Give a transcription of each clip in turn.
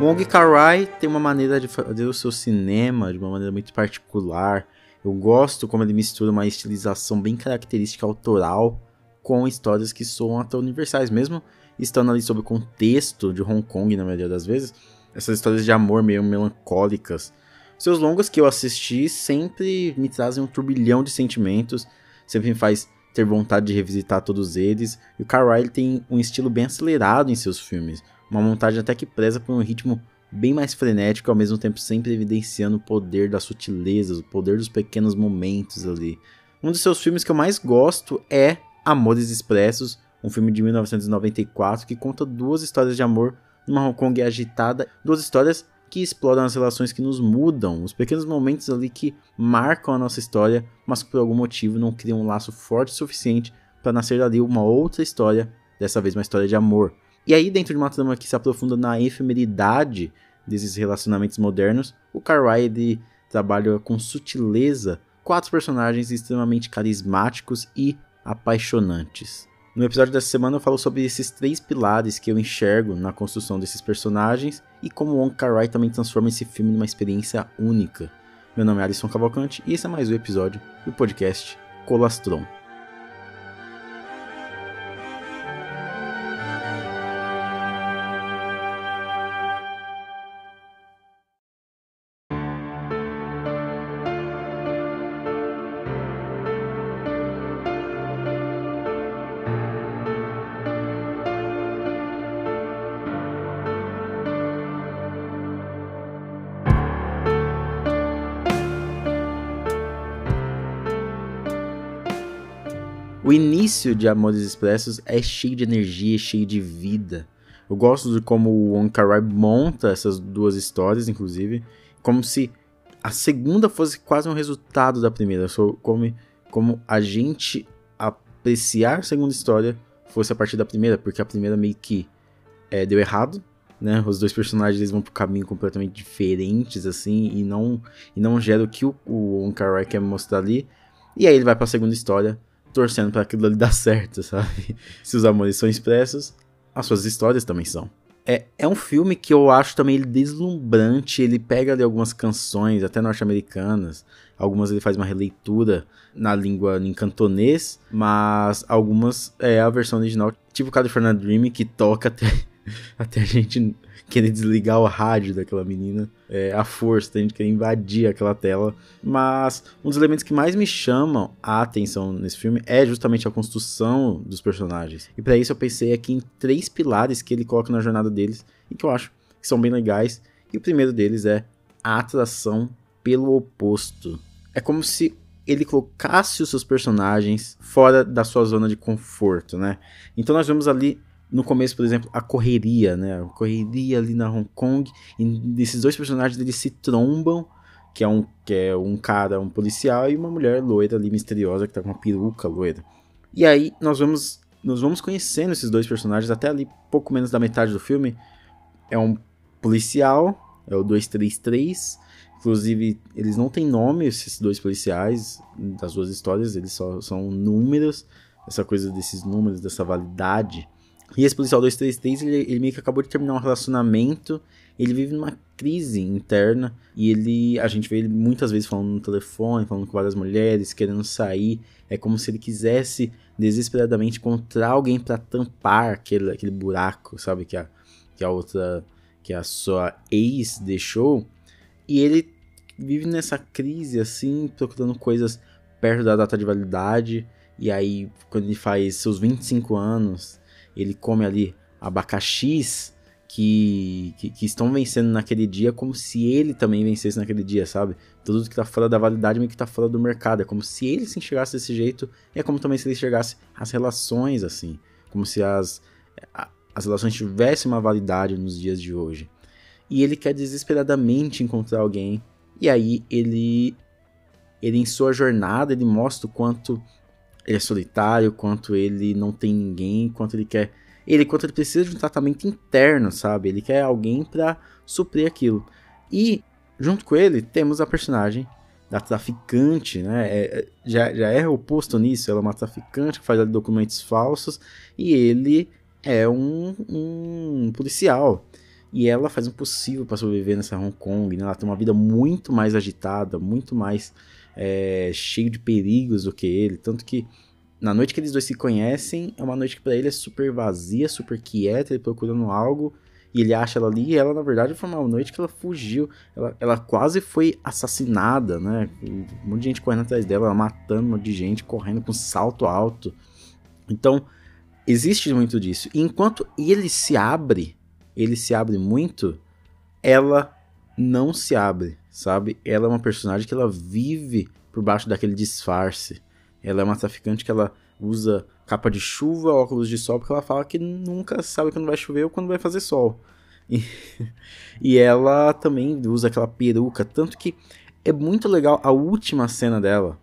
Wong Kar-wai tem uma maneira de fazer o seu cinema de uma maneira muito particular. Eu gosto como ele mistura uma estilização bem característica autoral com histórias que soam até universais, mesmo estando ali sob o contexto de Hong Kong na maioria das vezes. Essas histórias de amor meio melancólicas. Seus longas que eu assisti sempre me trazem um turbilhão de sentimentos, sempre me faz ter vontade de revisitar todos eles. E o Carlyle tem um estilo bem acelerado em seus filmes, uma montagem até que preza por um ritmo bem mais frenético, ao mesmo tempo sempre evidenciando o poder das sutilezas, o poder dos pequenos momentos ali. Um dos seus filmes que eu mais gosto é Amores Expressos, um filme de 1994 que conta duas histórias de amor numa Hong Kong agitada, duas histórias que exploram as relações que nos mudam, os pequenos momentos ali que marcam a nossa história, mas que por algum motivo não criam um laço forte o suficiente para nascer dali uma outra história, dessa vez uma história de amor. E aí, dentro de uma trama que se aprofunda na efemeridade desses relacionamentos modernos, o Cartwright trabalha com sutileza quatro personagens extremamente carismáticos e apaixonantes. No episódio dessa semana eu falo sobre esses três pilares que eu enxergo na construção desses personagens e como Wong Kar-wai também transforma esse filme numa experiência única. Meu nome é Alisson Cavalcante e esse é mais um episódio do podcast Colastron. O início de Amores Expressos é cheio de energia, cheio de vida. Eu gosto de como o Wong Kar-wai monta essas duas histórias, inclusive, como se a segunda fosse quase um resultado da primeira, como, como a gente apreciar a segunda história fosse a partir da primeira, porque a primeira meio que é, deu errado, né? Os dois personagens eles vão por caminho completamente diferentes, assim, e não, e não gera o que o, o Wong Kar-wai quer mostrar ali. E aí ele vai para a segunda história, torcendo para aquilo ali dar certo, sabe? Se os amores são expressos, as suas histórias também são. É, é um filme que eu acho também ele deslumbrante, ele pega ali algumas canções, até norte-americanas, algumas ele faz uma releitura na língua em cantonês, mas algumas é a versão original, tipo California Dream, que toca até, até a gente querer desligar o rádio daquela menina, é, a força, a gente invadir aquela tela. Mas um dos elementos que mais me chamam a atenção nesse filme é justamente a construção dos personagens. E para isso eu pensei aqui em três pilares que ele coloca na jornada deles e que eu acho que são bem legais. E o primeiro deles é a atração pelo oposto. É como se ele colocasse os seus personagens fora da sua zona de conforto, né? Então nós vemos ali no começo, por exemplo, a correria, né? A correria ali na Hong Kong. E esses dois personagens eles se trombam, que é um que é um cara, um policial e uma mulher loira ali misteriosa que tá com uma peruca loira. E aí nós vamos nós vamos conhecendo esses dois personagens até ali pouco menos da metade do filme. É um policial, é o 233. Inclusive, eles não têm nome, esses dois policiais das duas histórias, eles só são números. Essa coisa desses números, dessa validade e esse policial 233, ele, ele meio que acabou de terminar um relacionamento, ele vive numa crise interna e ele a gente vê ele muitas vezes falando no telefone, falando com várias mulheres, querendo sair, é como se ele quisesse desesperadamente encontrar alguém para tampar aquele, aquele buraco, sabe, que a, que a outra que a sua ex deixou. E ele vive nessa crise assim, procurando coisas perto da data de validade. E aí, quando ele faz seus 25 anos, ele come ali abacaxis que, que, que, estão vencendo naquele dia como se ele também vencesse naquele dia, sabe? Tudo que tá fora da validade meio que tá fora do mercado. É como se ele se enxergasse desse jeito, é como também se ele enxergasse as relações assim. Como se as, as relações tivessem uma validade nos dias de hoje. E ele quer desesperadamente encontrar alguém. E aí ele, ele em sua jornada, ele mostra o quanto ele é solitário, quanto ele não tem ninguém, quanto ele quer. Ele, quanto ele precisa de um tratamento interno, sabe? Ele quer alguém para suprir aquilo. E, junto com ele, temos a personagem da traficante, né? É, é, já, já é oposto nisso. Ela é uma traficante que faz documentos falsos e ele é um, um policial. E ela faz o possível para sobreviver nessa Hong Kong, né? Ela tem uma vida muito mais agitada, muito mais é, cheio de perigos do que ele. Tanto que na noite que eles dois se conhecem, é uma noite que para ele é super vazia, super quieta, ele procurando algo. E ele acha ela ali, e ela, na verdade, foi uma noite que ela fugiu. Ela, ela quase foi assassinada, né? Um monte de gente correndo atrás dela, ela matando um monte de gente, correndo com salto alto. Então, existe muito disso. E enquanto ele se abre, ele se abre muito, ela não se abre, sabe? Ela é uma personagem que ela vive por baixo daquele disfarce. Ela é uma traficante que ela usa capa de chuva, óculos de sol, porque ela fala que nunca sabe quando vai chover ou quando vai fazer sol. E, e ela também usa aquela peruca, tanto que é muito legal a última cena dela,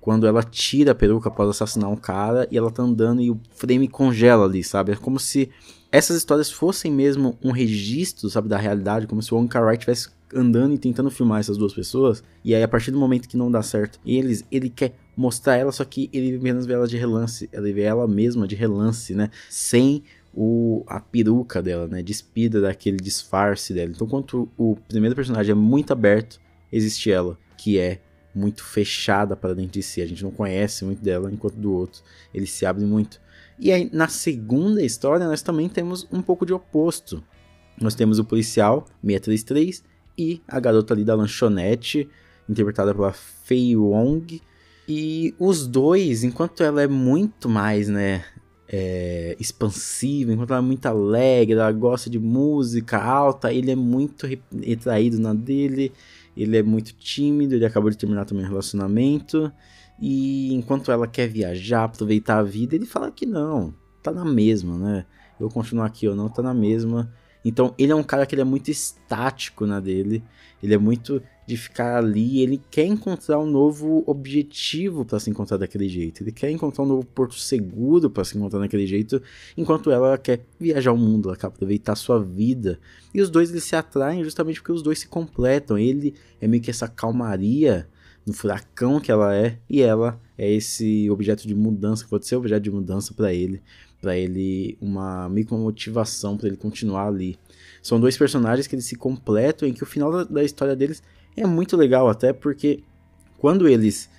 quando ela tira a peruca após assassinar um cara e ela tá andando e o frame congela ali, sabe? É como se essas histórias fossem mesmo um registro, sabe, da realidade, como se o Wong estivesse andando e tentando filmar essas duas pessoas, e aí a partir do momento que não dá certo, eles, ele quer mostrar ela, só que ele menos vê ela de relance, ele vê ela mesma de relance, né, sem o, a peruca dela, né, despida daquele disfarce dela. Então, enquanto o primeiro personagem é muito aberto, existe ela, que é muito fechada para dentro de si, a gente não conhece muito dela, enquanto do outro ele se abre muito. E aí, na segunda história, nós também temos um pouco de oposto. Nós temos o policial 633 e a garota ali da lanchonete, interpretada pela Fei Wong. E os dois, enquanto ela é muito mais, né, é, expansiva, enquanto ela é muito alegre, ela gosta de música alta, ele é muito retraído na dele, ele é muito tímido, ele acabou de terminar também o relacionamento. E enquanto ela quer viajar, aproveitar a vida, ele fala que não, tá na mesma, né? Eu continuar aqui ou não, tá na mesma. Então ele é um cara que ele é muito estático na dele, ele é muito de ficar ali, ele quer encontrar um novo objetivo para se encontrar daquele jeito, ele quer encontrar um novo porto seguro para se encontrar daquele jeito, enquanto ela quer viajar o mundo, ela quer aproveitar a sua vida. E os dois eles se atraem justamente porque os dois se completam. Ele é meio que essa calmaria no furacão que ela é, e ela é esse objeto de mudança, que pode ser objeto de mudança para ele para ele uma meio que uma motivação para ele continuar ali. São dois personagens que eles se completam e que o final da, da história deles é muito legal até porque quando eles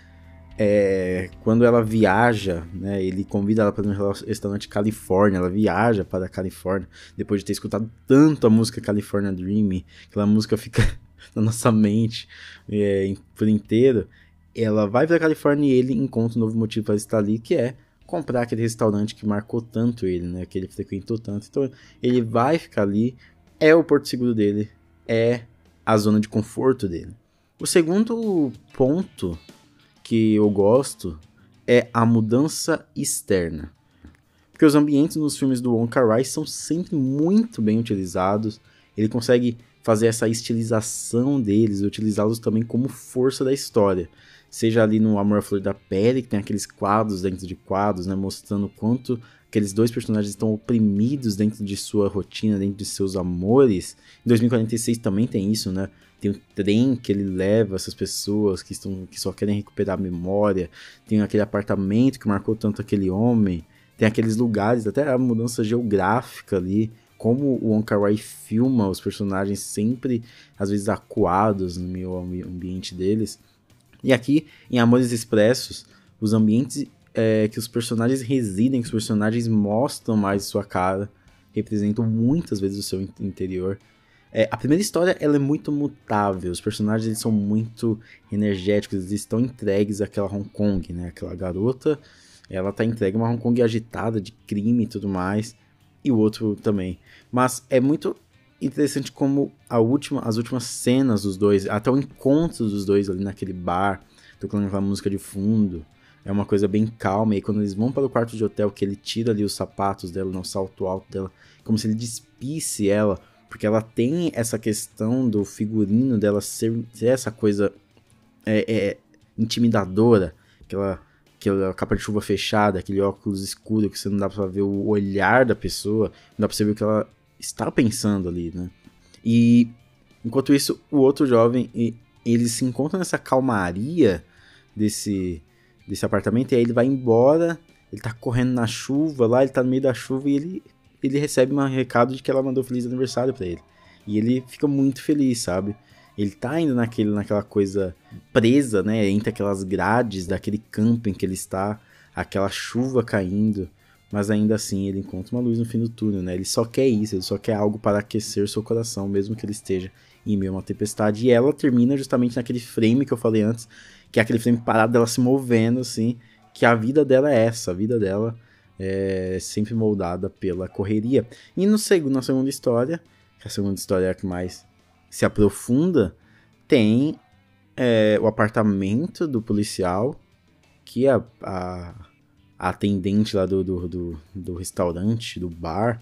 é, quando ela viaja, né, ele convida ela para um restaurante Califórnia, ela viaja para a Califórnia, depois de ter escutado tanto a música California Dream, aquela música fica na nossa mente é, por inteiro, ela vai para a Califórnia e ele encontra um novo motivo para estar ali, que é comprar aquele restaurante que marcou tanto ele, né? Que ele frequentou tanto. Então ele vai ficar ali, é o porto seguro dele, é a zona de conforto dele. O segundo ponto que eu gosto é a mudança externa. Porque os ambientes nos filmes do Wong Kar Wai são sempre muito bem utilizados. Ele consegue fazer essa estilização deles, utilizá-los também como força da história seja ali no Amor à Flor da Pele, que tem aqueles quadros dentro de quadros, né, mostrando quanto aqueles dois personagens estão oprimidos dentro de sua rotina, dentro de seus amores. Em 2046 também tem isso, né? Tem o trem que ele leva essas pessoas que, estão, que só querem recuperar a memória. Tem aquele apartamento que marcou tanto aquele homem. Tem aqueles lugares, até a mudança geográfica ali. Como o Wong Kar Wai filma os personagens sempre, às vezes, acuados no meio ambiente deles. E aqui, em Amores Expressos, os ambientes é, que os personagens residem, que os personagens mostram mais sua cara, representam muitas vezes o seu interior. É, a primeira história ela é muito mutável, os personagens eles são muito energéticos, eles estão entregues àquela Hong Kong, né? Aquela garota, ela está entregue a uma Hong Kong agitada de crime e tudo mais, e o outro também. Mas é muito interessante como a última, as últimas cenas dos dois, até o encontro dos dois ali naquele bar, tocando aquela música de fundo, é uma coisa bem calma. E quando eles vão para o quarto de hotel, que ele tira ali os sapatos dela, no salto alto dela, como se ele despisse ela, porque ela tem essa questão do figurino dela ser, ser essa coisa é, é, intimidadora, aquela, aquela capa de chuva fechada, aquele óculos escuro que você não dá pra ver o olhar da pessoa, não dá pra você ver o que ela está pensando ali, né? E enquanto isso, o outro jovem, ele se encontra nessa calmaria desse, desse apartamento e aí ele vai embora, ele tá correndo na chuva lá, ele tá no meio da chuva e ele, ele recebe um recado de que ela mandou feliz aniversário para ele. E ele fica muito feliz, sabe? Ele tá indo naquele, naquela coisa presa, né? Entre aquelas grades daquele campo em que ele está, aquela chuva caindo. Mas ainda assim ele encontra uma luz no fim do túnel, né? Ele só quer isso, ele só quer algo para aquecer seu coração, mesmo que ele esteja em meio a uma tempestade. E ela termina justamente naquele frame que eu falei antes, que é aquele frame parado dela se movendo, assim. Que a vida dela é essa, a vida dela é sempre moldada pela correria. E no segundo, na segunda história, que é a segunda história é a que mais se aprofunda, tem é, o apartamento do policial, que a, a, a atendente lá do, do, do, do restaurante, do bar,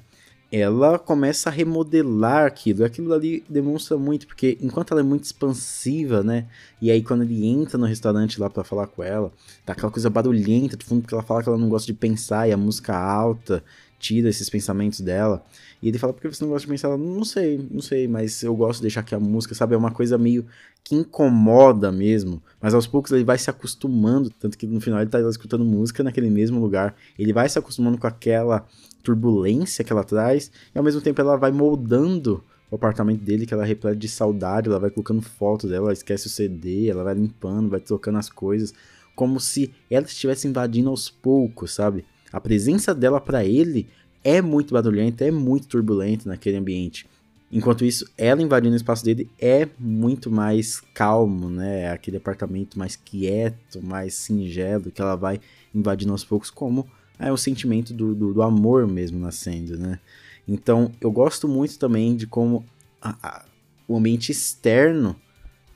ela começa a remodelar aquilo. Aquilo ali demonstra muito, porque enquanto ela é muito expansiva, né? E aí quando ele entra no restaurante lá para falar com ela, tá aquela coisa barulhenta, de fundo, porque ela fala que ela não gosta de pensar e a música alta tira esses pensamentos dela. E ele fala, por que você não gosta de pensar? Não sei, não sei, mas eu gosto de deixar que a música, sabe, é uma coisa meio que incomoda mesmo. Mas aos poucos ele vai se acostumando, tanto que no final ele tá escutando música naquele mesmo lugar. Ele vai se acostumando com aquela turbulência que ela traz, e ao mesmo tempo ela vai moldando o apartamento dele, que ela repleta de saudade, ela vai colocando fotos dela, ela esquece o CD, ela vai limpando, vai trocando as coisas, como se ela estivesse invadindo aos poucos, sabe? A presença dela para ele é muito barulhenta, é muito turbulenta naquele ambiente. Enquanto isso, ela invadindo o espaço dele é muito mais calmo, né? É aquele apartamento mais quieto, mais singelo, que ela vai invadindo aos poucos, como é o sentimento do, do, do amor mesmo nascendo, né? Então, eu gosto muito também de como a, a, o ambiente externo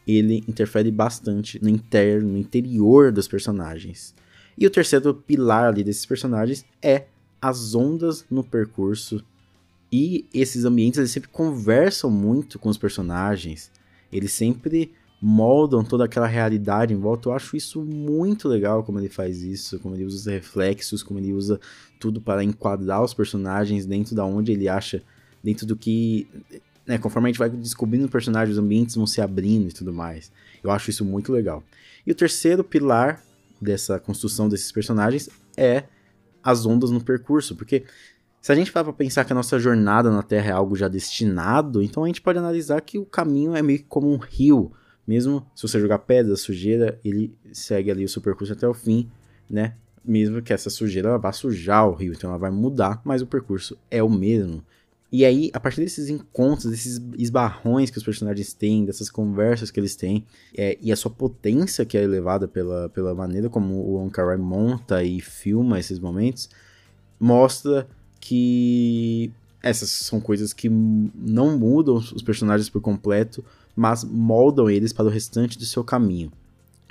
ele interfere bastante no interno, no interior dos personagens. E o terceiro pilar ali desses personagens é as ondas no percurso. E esses ambientes eles sempre conversam muito com os personagens. Eles sempre moldam toda aquela realidade em volta. Eu acho isso muito legal como ele faz isso, como ele usa os reflexos, como ele usa tudo para enquadrar os personagens dentro da onde ele acha, dentro do que, né, conforme a gente vai descobrindo o personagem, os ambientes vão se abrindo e tudo mais. Eu acho isso muito legal. E o terceiro pilar dessa construção desses personagens é as ondas no percurso, porque se a gente parar para pensar que a nossa jornada na Terra é algo já destinado, então a gente pode analisar que o caminho é meio que como um rio, mesmo se você jogar pedra, sujeira, ele segue ali o seu percurso até o fim, né? Mesmo que essa sujeira vá sujar o rio, então ela vai mudar, mas o percurso é o mesmo. E aí, a partir desses encontros, desses esbarrões que os personagens têm, dessas conversas que eles têm, é, e a sua potência que é elevada pela, pela maneira como o Onkarai monta e filma esses momentos, mostra que essas são coisas que não mudam os personagens por completo, mas moldam eles para o restante do seu caminho.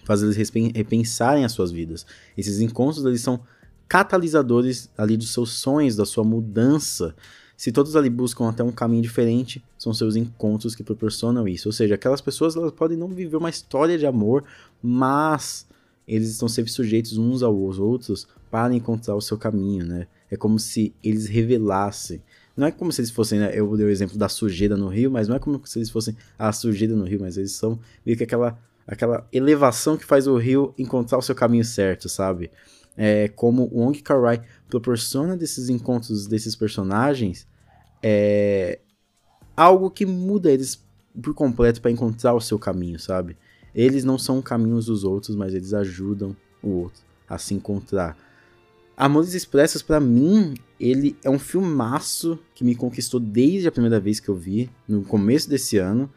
Faz eles repensarem as suas vidas. Esses encontros eles são catalisadores ali dos seus sonhos, da sua mudança, se todos ali buscam até um caminho diferente, são seus encontros que proporcionam isso. Ou seja, aquelas pessoas elas podem não viver uma história de amor, mas eles estão sempre sujeitos uns aos outros para encontrar o seu caminho, né? É como se eles revelassem. Não é como se eles fossem, né? Eu dei o exemplo da sujeira no rio, mas não é como se eles fossem a sujeira no rio, mas eles são meio que aquela, aquela elevação que faz o rio encontrar o seu caminho certo, sabe? É como o Ong Karai proporciona desses encontros desses personagens é algo que muda eles por completo para encontrar o seu caminho, sabe? Eles não são caminhos dos outros, mas eles ajudam o outro a se encontrar. Amores Expressos, para mim, ele é um filmaço que me conquistou desde a primeira vez que eu vi, no começo desse ano.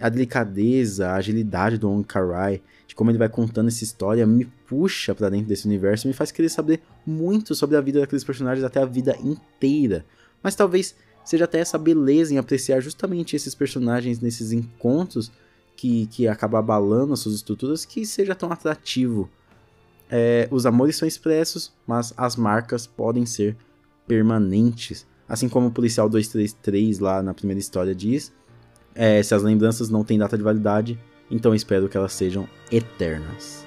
A delicadeza, a agilidade do Ong Karai, de como ele vai contando essa história, me puxa para dentro desse universo, me faz querer saber muito sobre a vida daqueles personagens até a vida inteira. Mas talvez seja até essa beleza em apreciar justamente esses personagens nesses encontros que, que acaba abalando as suas estruturas, que seja tão atrativo. É, os amores são expressos, mas as marcas podem ser permanentes. Assim como o Policial 233 lá na primeira história diz, é, se as lembranças não têm data de validade, então espero que elas sejam eternas.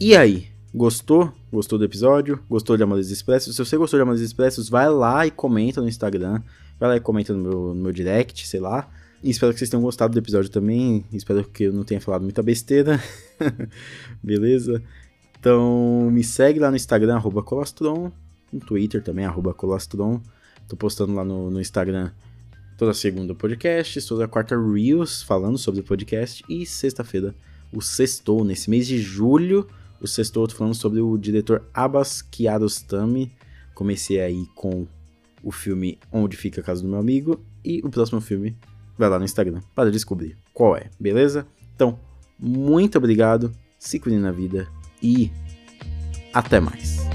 E aí? Gostou? Gostou do episódio? Gostou de Amores Expressos? Se você gostou de Amores Expressos, vai lá e comenta no Instagram. Vai lá e comenta no meu, no meu direct, sei lá. E espero que vocês tenham gostado do episódio também. Espero que eu não tenha falado muita besteira. Beleza? Então, me segue lá no Instagram, arroba Colostron. No Twitter também, arroba Colostron. Tô postando lá no, no Instagram toda segunda podcast, toda quarta Reels falando sobre o podcast. E sexta-feira, o sextou. Nesse mês de julho, o sextou, tô falando sobre o diretor Abbas Kiarostami. Comecei aí com o filme Onde Fica a Casa do Meu Amigo. E o próximo filme vai lá no Instagram para descobrir qual é, beleza? Então, muito obrigado, se cuide na vida e até mais.